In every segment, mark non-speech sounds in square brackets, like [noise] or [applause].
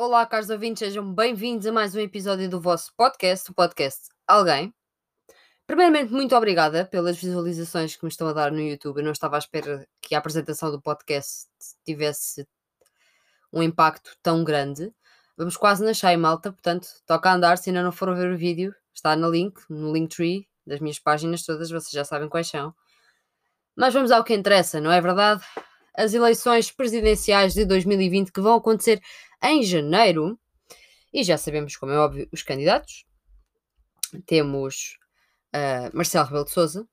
Olá, caros ouvintes, sejam bem-vindos a mais um episódio do vosso podcast, o podcast Alguém. Primeiramente, muito obrigada pelas visualizações que me estão a dar no YouTube. Eu não estava à espera que a apresentação do podcast tivesse um impacto tão grande. Vamos quase na cheia, malta, portanto, toca a andar. Se ainda não foram ver o vídeo, está no link, no Linktree das minhas páginas todas, vocês já sabem quais são. Mas vamos ao que interessa, não é verdade? As eleições presidenciais de 2020 que vão acontecer em janeiro, e já sabemos, como é óbvio, os candidatos. Temos uh, Marcelo Rebelo de Souza,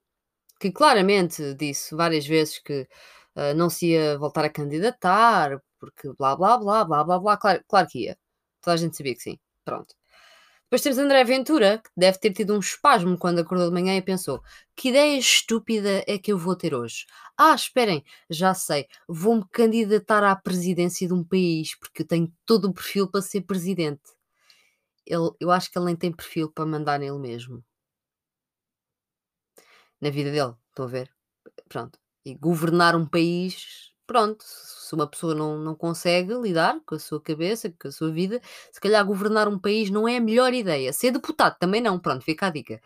que claramente disse várias vezes que uh, não se ia voltar a candidatar, porque blá blá blá blá blá blá, claro, claro que ia. Toda a gente sabia que sim. Pronto. Depois temos André Ventura, que deve ter tido um espasmo quando acordou de manhã e pensou: que ideia estúpida é que eu vou ter hoje? Ah, esperem, já sei, vou-me candidatar à presidência de um país, porque eu tenho todo o perfil para ser presidente. Ele, eu acho que ele nem tem perfil para mandar nele mesmo. Na vida dele, estão a ver? Pronto. E governar um país pronto, se uma pessoa não, não consegue lidar com a sua cabeça, com a sua vida, se calhar governar um país não é a melhor ideia. Ser deputado também não, pronto, fica a dica.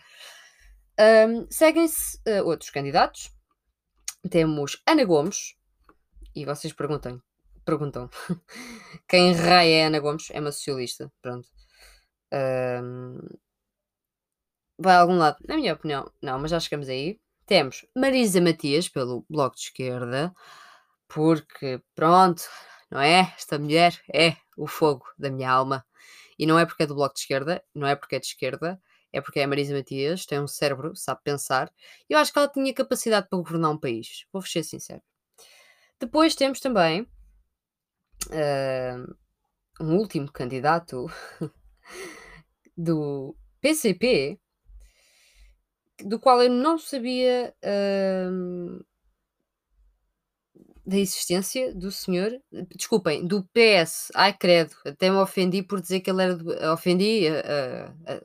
Um, Seguem-se uh, outros candidatos. Temos Ana Gomes, e vocês perguntam, perguntam [laughs] quem raia é Ana Gomes? É uma socialista, pronto. Um, vai a algum lado, na minha opinião, não, mas já chegamos aí. Temos Marisa Matias, pelo Bloco de Esquerda. Porque, pronto, não é? Esta mulher é o fogo da minha alma. E não é porque é do Bloco de Esquerda, não é porque é de esquerda, é porque é a Marisa Matias, tem um cérebro, sabe pensar. E eu acho que ela tinha capacidade para governar um país. Vou ser sincero. Depois temos também uh, um último candidato [laughs] do PCP, do qual eu não sabia. Uh, da existência do senhor, desculpem, do PS. Ai, credo, até me ofendi por dizer que ele era do, ofendi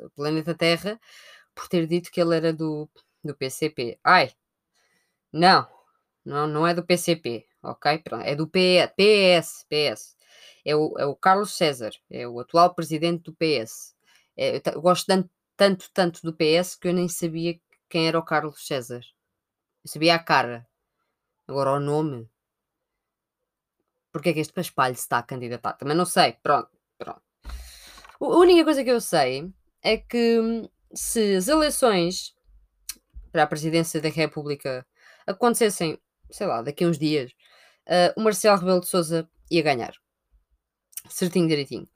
o planeta Terra por ter dito que ele era do, do PCP. Ai, não, não, não é do PCP, ok? É do PS, PS. É o, é o Carlos César, é o atual presidente do PS. É, eu gosto tanto, tanto, tanto do PS que eu nem sabia quem era o Carlos César. Eu sabia a cara. Agora o nome, porque é que este Paspalho se está a candidatar? Também não sei. Pronto, pronto. A única coisa que eu sei é que hum, se as eleições para a presidência da República acontecessem, sei lá, daqui a uns dias, uh, o Marcelo Rebelo de Souza ia ganhar. Certinho, direitinho.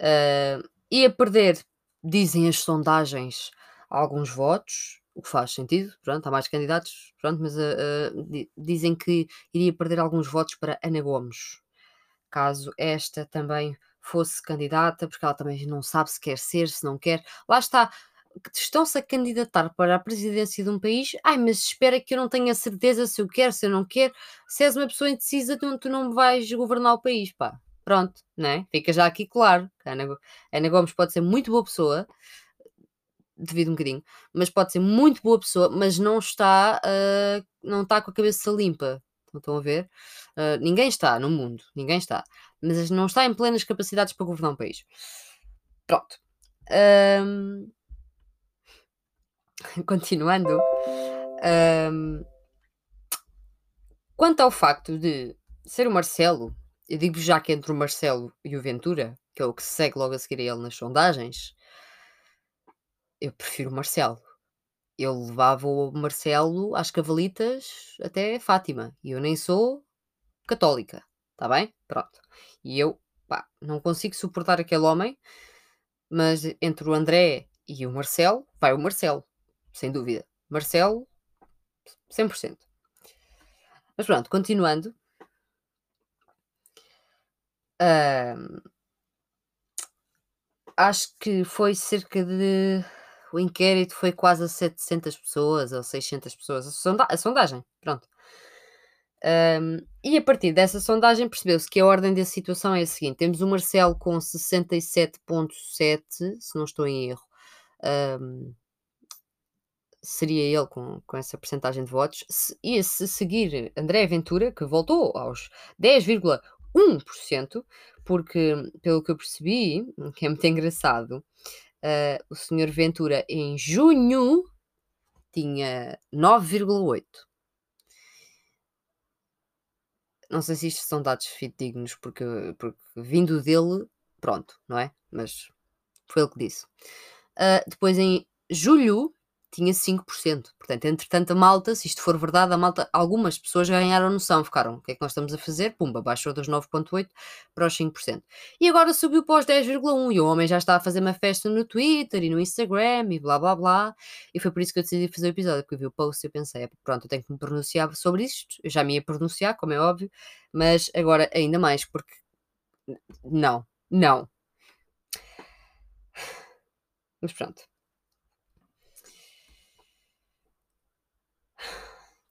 Uh, ia perder, dizem as sondagens, alguns votos, o que faz sentido, pronto, há mais candidatos, pronto, mas uh, uh, dizem que iria perder alguns votos para Ana Gomes, caso esta também fosse candidata, porque ela também não sabe se quer ser, se não quer. Lá está, estão-se a candidatar para a presidência de um país, ai, mas espera que eu não tenha certeza se eu quero, se eu não quero. Se és uma pessoa indecisa, tu, tu não vais governar o país, pá. Pronto, né? Fica já aqui claro. Ana, Ana Gomes pode ser muito boa pessoa, devido um bocadinho, mas pode ser muito boa pessoa, mas não está, uh, não está com a cabeça limpa. Estão a ver? Uh, ninguém está no mundo, ninguém está, mas não está em plenas capacidades para governar um país. Pronto. Um... [laughs] Continuando. Um... Quanto ao facto de ser o Marcelo, eu digo já que entre o Marcelo e o Ventura, que é o que segue logo a seguir a ele nas sondagens, eu prefiro o Marcelo. Eu levava o Marcelo às cavalitas até Fátima. E eu nem sou católica. Está bem? Pronto. E eu, pá, não consigo suportar aquele homem. Mas entre o André e o Marcelo, vai o Marcelo. Sem dúvida. Marcelo, 100%. Mas pronto, continuando. acho que foi cerca de o inquérito foi quase a 700 pessoas ou 600 pessoas, a, sonda a sondagem, pronto. Um, e a partir dessa sondagem percebeu-se que a ordem da situação é a seguinte: temos o Marcelo com 67,7, se não estou em erro, um, seria ele com, com essa percentagem de votos, se, e se seguir André Ventura, que voltou aos 10,1 1%, porque, pelo que eu percebi, [laughs] que é muito engraçado, uh, o senhor Ventura em junho tinha 9,8%. Não sei se isto são dados fidedignos, porque, porque vindo dele, pronto, não é? Mas foi ele que disse. Uh, depois em julho tinha 5%. Portanto, entretanto, a malta, se isto for verdade, a malta, algumas pessoas ganharam noção, ficaram, o que é que nós estamos a fazer? Pumba, baixou dos 9,8% para os 5%. E agora subiu para os 10,1% e o homem já está a fazer uma festa no Twitter e no Instagram e blá blá blá. E foi por isso que eu decidi fazer o episódio, porque eu vi o post e eu pensei, pronto, eu tenho que me pronunciar sobre isto. Eu já me ia pronunciar, como é óbvio, mas agora ainda mais, porque não, não. Mas pronto.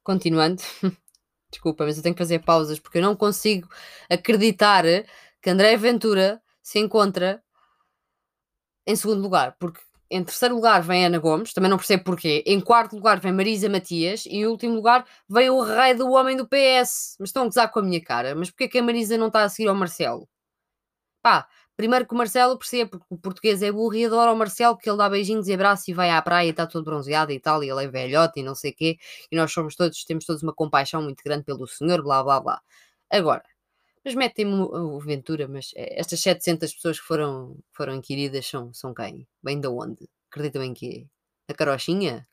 Continuando, [laughs] desculpa, mas eu tenho que fazer pausas porque eu não consigo acreditar que André Ventura se encontra em segundo lugar, porque em terceiro lugar vem Ana Gomes, também não percebo porquê. Em quarto lugar vem Marisa Matias e em último lugar vem o rei do homem do PS. Mas estão a gozar com a minha cara. Mas porquê que a Marisa não está a seguir ao Marcelo? Pá, Primeiro que o Marcelo percebe, porque o português é burro e adora o Marcelo, que ele dá beijinhos e abraços e vai à praia e está todo bronzeado e tal, e ele é velhote e não sei o quê, e nós somos todos, temos todos uma compaixão muito grande pelo senhor, blá blá blá. Agora, mas metem-me o Ventura, mas eh, estas 700 pessoas que foram, foram inquiridas são, são quem? Bem da onde? Acreditam em quê? A carochinha?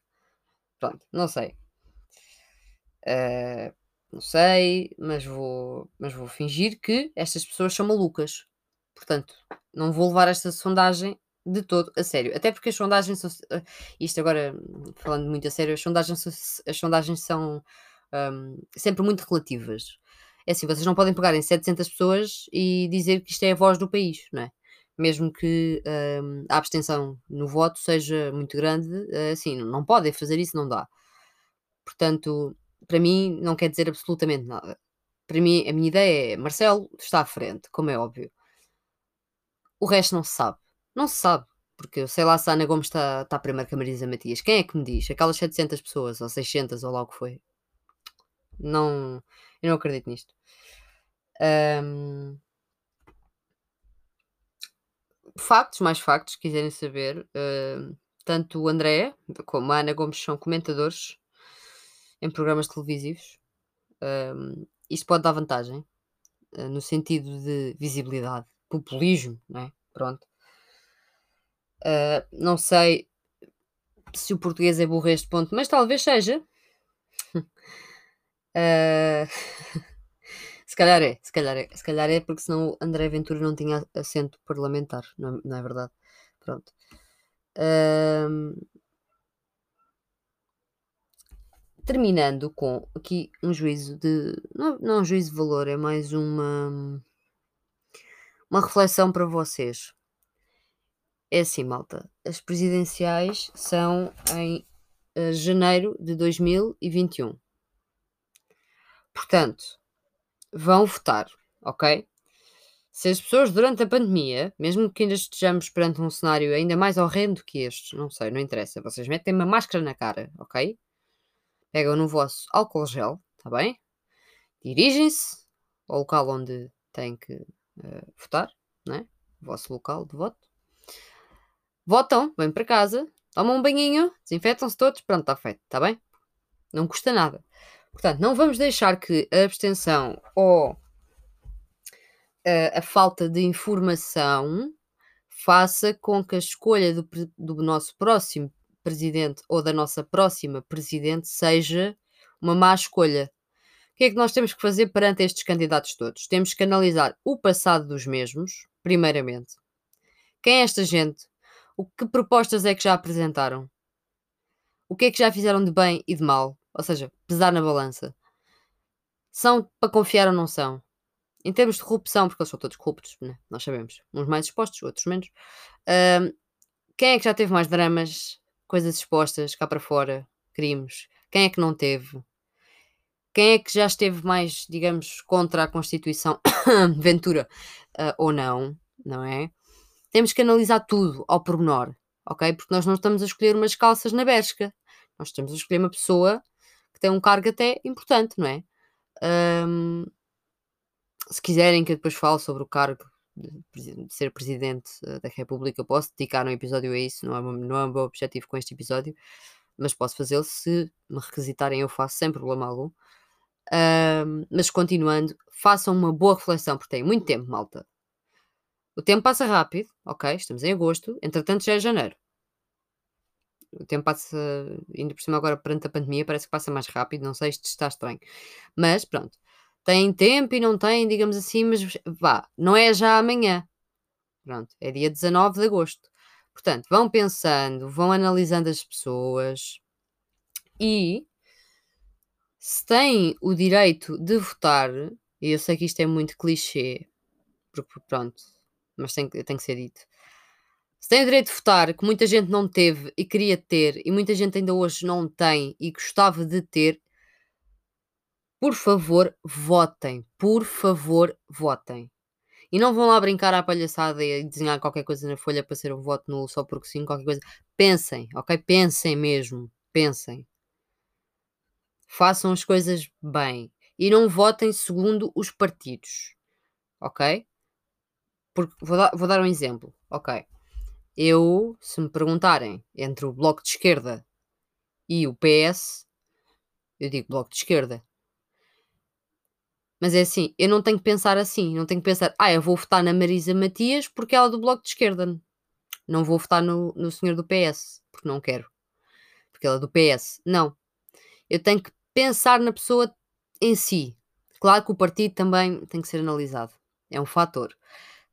Pronto, não sei. Uh, não sei, mas vou, mas vou fingir que estas pessoas são malucas. Portanto, não vou levar esta sondagem de todo a sério. Até porque as sondagens são. Eh, isto agora, falando muito a sério, as sondagens, as sondagens são um, sempre muito relativas. É assim, vocês não podem pegar em 700 pessoas e dizer que isto é a voz do país, não é? Mesmo que um, a abstenção no voto seja muito grande, eh, assim, não podem fazer isso, não dá. Portanto, para mim, não quer dizer absolutamente nada. Para mim, a minha ideia é Marcelo está à frente, como é óbvio. O resto não se sabe. Não se sabe. Porque sei lá se a Ana Gomes está, está primeiro que a Marisa Matias. Quem é que me diz? Aquelas 700 pessoas, ou 600, ou lá o que foi. Não, eu não acredito nisto. Um, factos, mais factos, se quiserem saber. Uh, tanto o André como a Ana Gomes são comentadores em programas televisivos. Um, isto pode dar vantagem, uh, no sentido de visibilidade populismo, não é? Pronto. Uh, não sei se o português é burro a este ponto, mas talvez seja. Uh, [laughs] [laughs] se calhar é, se calhar é, se calhar é porque senão André Ventura não tinha assento parlamentar, não, não é verdade? Pronto. Uh, terminando com aqui um juízo de. Não, não um juízo de valor, é mais uma uma reflexão para vocês. É assim, malta. As presidenciais são em uh, janeiro de 2021. Portanto, vão votar, ok? Se as pessoas durante a pandemia, mesmo que ainda estejamos perante um cenário ainda mais horrendo que este, não sei, não interessa, vocês metem uma máscara na cara, ok? Pegam no vosso álcool gel, tá bem? Dirigem-se ao local onde têm que uh, votar, né? o vosso local de voto. Votam, vêm para casa, tomam um banhinho, desinfetam-se todos, pronto, está feito, está bem? Não custa nada. Portanto, não vamos deixar que a abstenção ou uh, a falta de informação faça com que a escolha do, do nosso próximo presidente ou da nossa próxima presidente seja uma má escolha. O que é que nós temos que fazer perante estes candidatos todos? Temos que analisar o passado dos mesmos, primeiramente. Quem é esta gente? O que propostas é que já apresentaram? O que é que já fizeram de bem e de mal? Ou seja, pesar na balança. São para confiar ou não são? Em termos de corrupção, porque eles são todos corruptos, né? nós sabemos. Uns mais expostos, outros menos. Quem é que já teve mais dramas, coisas expostas cá para fora, crimes? Quem é que não teve? Quem é que já esteve mais, digamos, contra a Constituição [coughs] Ventura uh, ou não, não é? Temos que analisar tudo ao pormenor, ok? Porque nós não estamos a escolher umas calças na Bershka. Nós estamos a escolher uma pessoa que tem um cargo até importante, não é? Um, se quiserem que eu depois fale sobre o cargo de, ser Presidente eh, da República, eu posso dedicar um episódio a isso, não é, não é o meu objetivo com este episódio, mas posso fazê-lo se me requisitarem, eu faço sem problema algum. Mas continuando, façam uma boa reflexão, porque tem muito tempo, malta. O tempo passa rápido, ok? Estamos em agosto, entretanto já é janeiro. O tempo passa, indo por cima agora perante a pandemia, parece que passa mais rápido, não sei, isto está estranho. Mas pronto, tem tempo e não tem, digamos assim, mas vá, não é já amanhã. Pronto, é dia 19 de agosto. Portanto, vão pensando, vão analisando as pessoas e se têm o direito de votar, e eu sei que isto é muito clichê, porque pronto, mas tem, tem que ser dito. Se têm o direito de votar, que muita gente não teve e queria ter, e muita gente ainda hoje não tem e gostava de ter, por favor, votem. Por favor, votem. E não vão lá brincar à palhaçada e desenhar qualquer coisa na folha para ser um voto nulo só porque sim, qualquer coisa. Pensem, ok? Pensem mesmo. Pensem. Façam as coisas bem. E não votem segundo os partidos. Ok? Porque vou dar, vou dar um exemplo. Ok. Eu, se me perguntarem entre o Bloco de Esquerda e o PS, eu digo Bloco de Esquerda. Mas é assim, eu não tenho que pensar assim, não tenho que pensar, ah, eu vou votar na Marisa Matias porque ela é do Bloco de Esquerda. Não vou votar no, no senhor do PS, porque não quero. Porque ela é do PS. Não. Eu tenho que pensar na pessoa em si. Claro que o partido também tem que ser analisado. É um fator.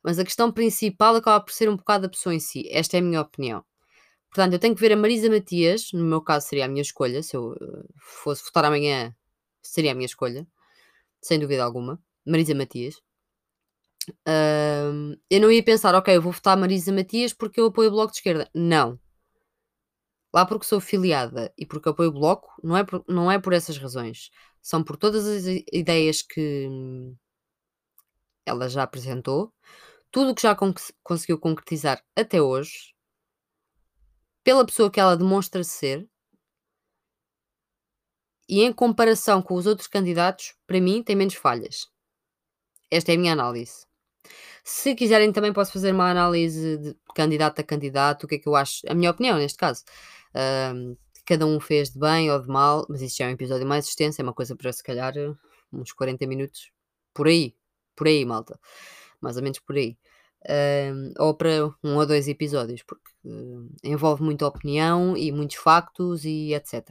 Mas a questão principal acaba por ser um bocado a pessoa em si. Esta é a minha opinião. Portanto, eu tenho que ver a Marisa Matias, no meu caso seria a minha escolha. Se eu eh, fosse votar amanhã, seria a minha escolha, sem dúvida alguma. Marisa Matias. Uh, eu não ia pensar, ok, eu vou votar Marisa Matias porque eu apoio o Bloco de Esquerda. Não. Lá porque sou filiada e porque apoio o Bloco, não é por, não é por essas razões. São por todas as ideias que ela já apresentou, tudo o que já con conseguiu concretizar até hoje, pela pessoa que ela demonstra ser, e em comparação com os outros candidatos, para mim tem menos falhas. Esta é a minha análise. Se quiserem, também posso fazer uma análise de candidato a candidato, o que é que eu acho, a minha opinião neste caso. Um, cada um fez de bem ou de mal, mas isso já é um episódio mais extenso, é uma coisa para se calhar uns 40 minutos por aí, por aí, malta. Mais ou menos por aí. Ou para um ou dois episódios, porque uh, envolve muita opinião e muitos factos e etc.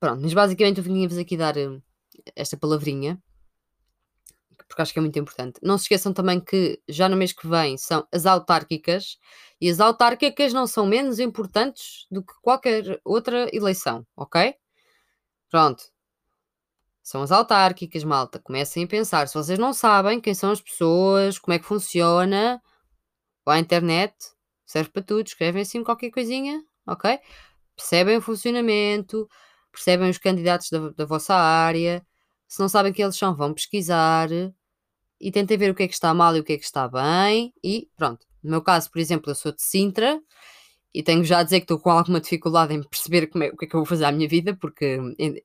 Pronto, mas basicamente eu vim-vos aqui dar uh, esta palavrinha, porque acho que é muito importante. Não se esqueçam também que já no mês que vem são as autárquicas, e as autárquicas não são menos importantes do que qualquer outra eleição, ok? Pronto, são as autárquicas, malta. Comecem a pensar. Se vocês não sabem quem são as pessoas, como é que funciona, vá à internet, serve para tudo. Escrevem assim qualquer coisinha, ok? Percebem o funcionamento, percebem os candidatos da, da vossa área. Se não sabem quem eles são, vão pesquisar e tentem ver o que é que está mal e o que é que está bem. E pronto. No meu caso, por exemplo, eu sou de Sintra e tenho já a dizer que estou com alguma dificuldade em perceber é, o que é que eu vou fazer à minha vida, porque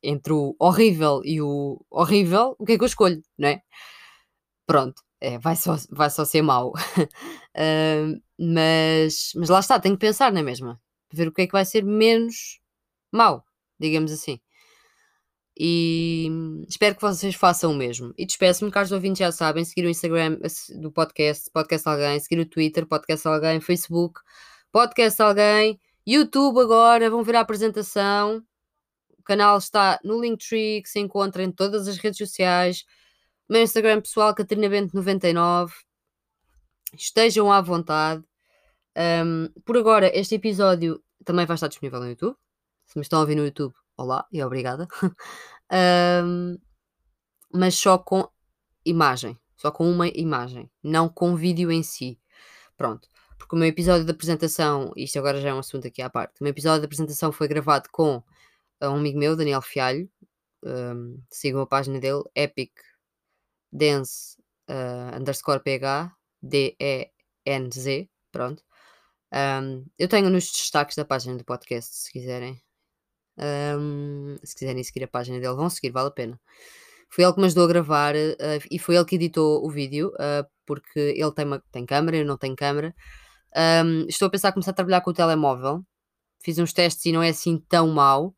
entre o horrível e o horrível, o que é que eu escolho, não é? Pronto, é, vai, só, vai só ser mau. [laughs] uh, mas, mas lá está, tenho que pensar na é mesma, ver o que é que vai ser menos mau, digamos assim. E espero que vocês façam o mesmo. E despeço-me, caros ouvintes já sabem, seguir o Instagram do podcast, podcast alguém, seguir o Twitter, podcast alguém, Facebook, podcast alguém, YouTube agora, vão ver a apresentação. O canal está no Linktree, que se encontra em todas as redes sociais. Meu Instagram pessoal, Catarina Bento 99. Estejam à vontade. Um, por agora, este episódio também vai estar disponível no YouTube. Se me estão a ouvir no YouTube, olá e obrigada. [laughs] um, mas só com imagem, só com uma imagem, não com vídeo em si. Pronto porque o meu episódio de apresentação, isto agora já é um assunto aqui à parte, o meu episódio de apresentação foi gravado com uh, um amigo meu, Daniel Fialho, um, sigam a página dele, Epic Dance uh, underscore PH, D-E-N-Z, pronto. Um, eu tenho nos destaques da página do podcast, se quiserem. Um, se quiserem seguir a página dele, vão seguir, vale a pena. Foi ele que me ajudou a gravar, uh, e foi ele que editou o vídeo, uh, porque ele tem, uma, tem câmera, eu não tenho câmera. Um, estou a pensar em começar a trabalhar com o telemóvel. Fiz uns testes e não é assim tão mau.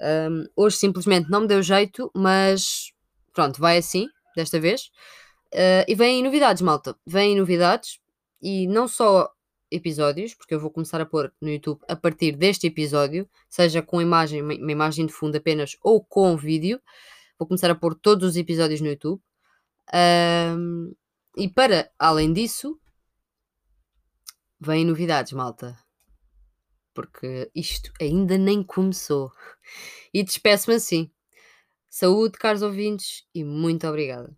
Um, hoje simplesmente não me deu jeito, mas pronto, vai assim, desta vez. Uh, e vêm novidades, malta. Vêm novidades e não só episódios, porque eu vou começar a pôr no YouTube a partir deste episódio, seja com imagem, uma imagem de fundo apenas ou com vídeo. Vou começar a pôr todos os episódios no YouTube. Um, e para além disso, vêm novidades, malta. Porque isto ainda nem começou. E despeço-me assim. Saúde, caros ouvintes, e muito obrigada.